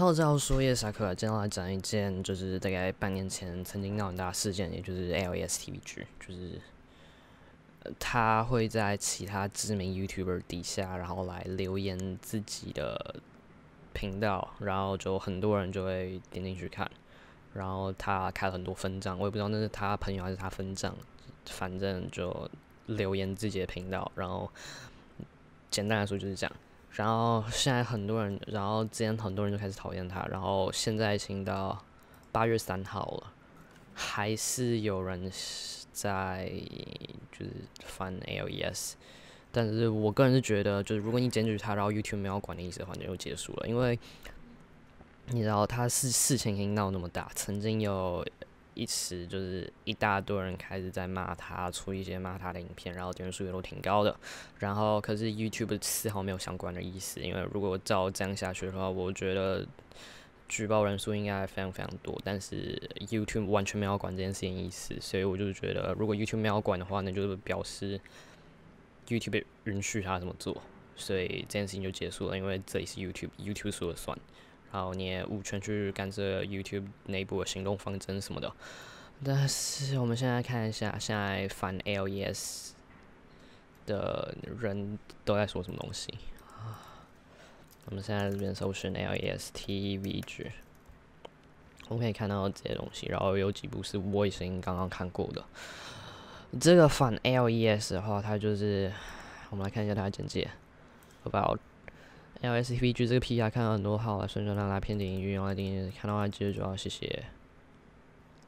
Hello，大家好，我是叶萨克，今天来讲一件就是大概半年前曾经闹很大的事件，也就是 LES TVG，就是他会在其他知名 YouTuber 底下，然后来留言自己的频道，然后就很多人就会点进去看，然后他开了很多分账，我也不知道那是他朋友还是他分账，反正就留言自己的频道，然后简单来说就是这样。然后现在很多人，然后之前很多人就开始讨厌他，然后现在已经到八月三号了，还是有人在就是翻 LES，但是我个人是觉得，就是如果你检举他，然后 YouTube 没有管的意思的话，你就结束了，因为你知道他是事情已经闹那么大，曾经有。一时就是一大堆人开始在骂他，出一些骂他的影片，然后点数也都挺高的。然后可是 YouTube 丝毫没有相关的意思，因为如果照这样下去的话，我觉得举报人数应该非常非常多。但是 YouTube 完全没有管这件事情意思，所以我就觉得如果 YouTube 没有管的话，那就是表示 YouTube 允许他这么做，所以这件事情就结束了，因为这里是 YouTube，YouTube 说了算。然后你也无权去干涉 YouTube 内部的行动方针什么的。但是我们现在看一下，现在反 LES 的人都在说什么东西啊？我们现在这边搜寻 LES TV 剧我们可以看到这些东西。然后有几部是我已经刚刚看过的。这个反 LES 的话，它就是我们来看一下它的简介，about。LSTVG 这个 P R 看到很多号啊，顺顺拉拉偏点运用来订看到话记得就要谢谢。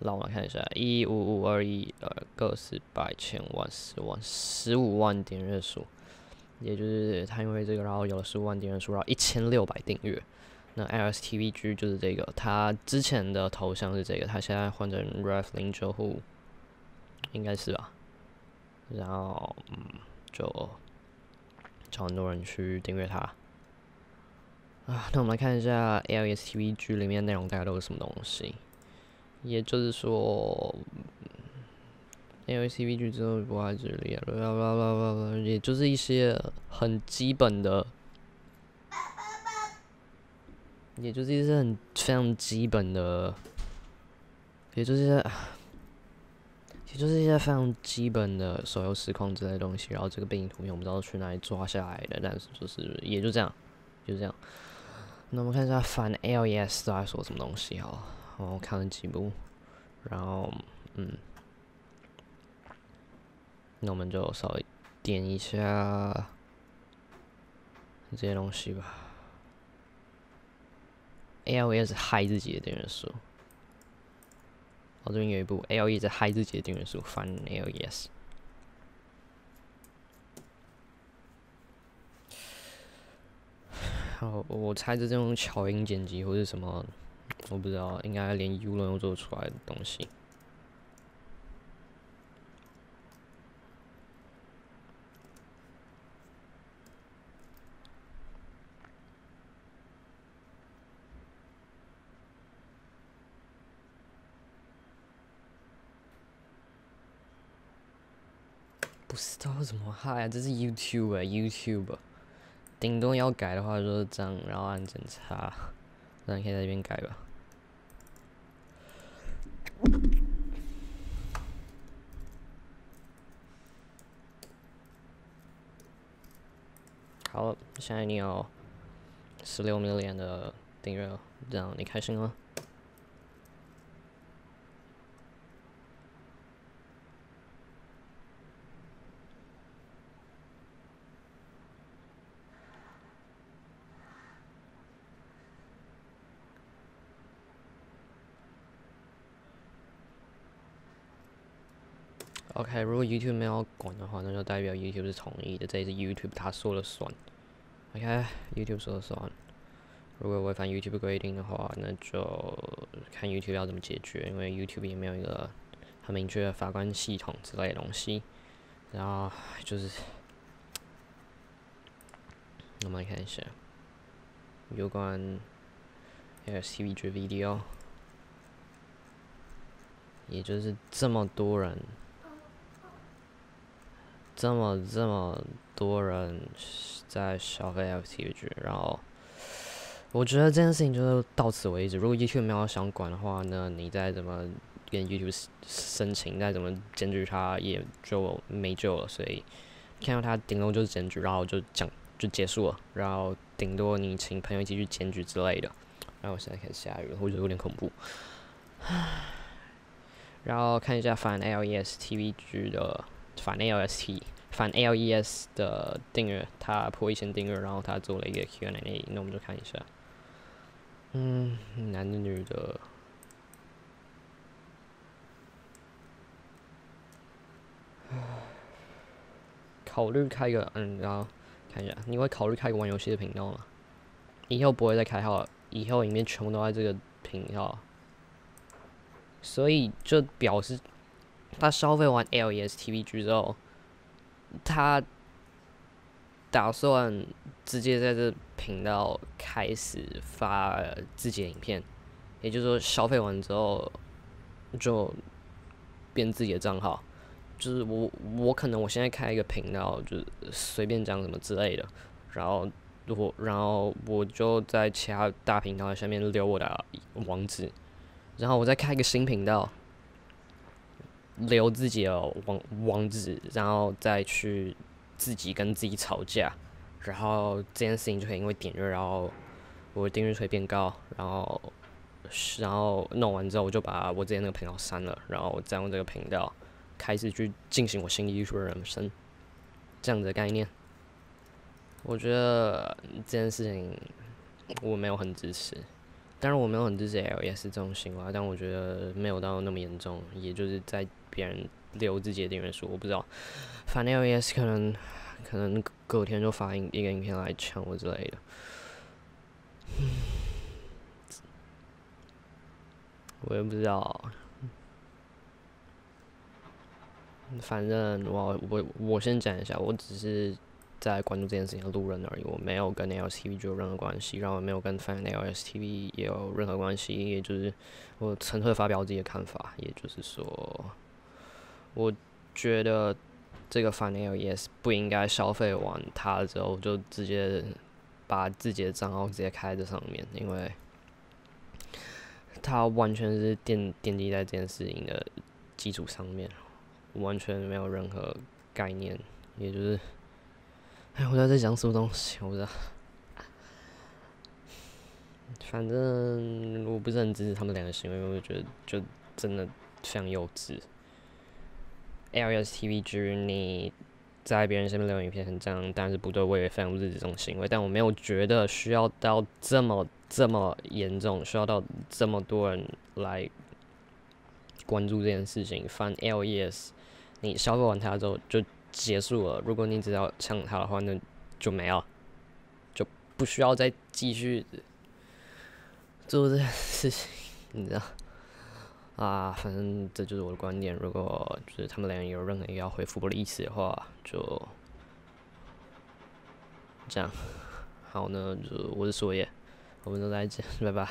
让我们看一下，一五五二一二个十百千万十万十五万点阅数，也就是他因为这个，然后有了十五万点阅数，然后一千六百订阅。那 LSTVG 就是这个，他之前的头像是这个，他现在换成 Ref 零九户，应该是吧？然后嗯，就叫很多人去订阅他。啊，那我们来看一下 LSTVG 里面内容大概都是什么东西。也就是说，LSTVG 之后不爱这里，啦啦啦啦啦，也就是一些很基本的，也就是一些很非常基本的，也就是一些，也就是一些非常基本的手游实况之类的东西。然后这个背景图片我不知道去哪里抓下来的，但是就是也就这样，就这样。那我们看一下反 LES 都在说什么东西好，我看了几部，然后嗯，那我们就稍微点一下这些东西吧。LES 嗨自己的订阅数，我这边有一部 LES 嗨自己的订阅数，反 LES。哦，我猜这种巧音剪辑或者什么，我不知道，应该连 U 轮都做出来的东西。不知道怎么嗨啊，这是 YouTube 啊，YouTube。顶多要改的话就是这样，然后按检查，那你可以在这边改吧。好，现在你有十六 million 的订阅了，这样你开心吗？OK，如果 YouTube 没有管的话，那就代表 YouTube 是同意的，这也是 YouTube 他说了算。OK，YouTube 说了算。如果违反 YouTube 规定的话，那就看 YouTube 要怎么解决，因为 YouTube 也没有一个很明确的法官系统之类的东西。然后就是，我们来看一下有关 LSTV video，也就是这么多人。这么这么多人在消费 FTG，然后我觉得这件事情就是到此为止。如果 YouTube 没有想管的话，那你再怎么跟 YouTube 申请，再怎么检举他，也就没救了。所以看到他顶多就是检举，然后就讲就结束了。然后顶多你请朋友一起去检举之类的。然后我现在开始下雨了，我觉得有点恐怖。然后看一下反 LES TV 剧的反 LST 反 LES 的订阅，他破一千订阅，然后他做了一个 Q&A，那我们就看一下。嗯，男的女的，考虑开个嗯，然后看一下，你会考虑开个玩游戏的频道吗？以后不会再开号了，以后里面全部都在这个频道，所以就表示他消费完 LES TVG 之后，他打算直接在这。频道开始发自己的影片，也就是说消费完之后就变自己的账号。就是我我可能我现在开一个频道，就是随便讲什么之类的，然后我然后我就在其他大频道下面留我的网址，然后我再开一个新频道，留自己的网网址，然后再去自己跟自己吵架。然后这件事情就可以因为点阅，然后我的订阅会变高，然后然后弄完之后，我就把我之前那个频道删了，然后再用这个频道开始去进行我新艺术的人生，这样子的概念。我觉得这件事情我没有很支持，当然我没有很支持 L S 这种行为，但我觉得没有到那么严重，也就是在别人留自己的订阅数，我不知道，反正 L S 可能。可能隔天就发一一个影片来抢我之类的，我也不知道。反正我我我先讲一下，我只是在关注这件事情的路人而已，我没有跟 LSTV 就有任何关系，然后没有跟 Fan LSTV 也有任何关系，也就是我纯粹发表自己的看法，也就是说，我觉得。这个 Final Yes 不应该消费完它之后就直接把自己的账号直接开在上面，因为它完全是奠奠基在这件事情的基础上面，完全没有任何概念，也就是，哎，我在在讲什么东西？我不知道，反正我不是很支持他们两个行为，我就觉得就真的非常幼稚。LSTVG，你在别人身边留影片很正，但是不对，我也非常不支持这种行为。但我没有觉得需要到这么这么严重，需要到这么多人来关注这件事情。反 LES，你消费完它之后就结束了。如果你只要抢它的话，那就没了，就不需要再继续做这件事情，你知道。啊，反正这就是我的观点。如果就是他们两人有任何要回复我的意思的话，就这样。好呢，就我是索野，我们都再见，拜拜。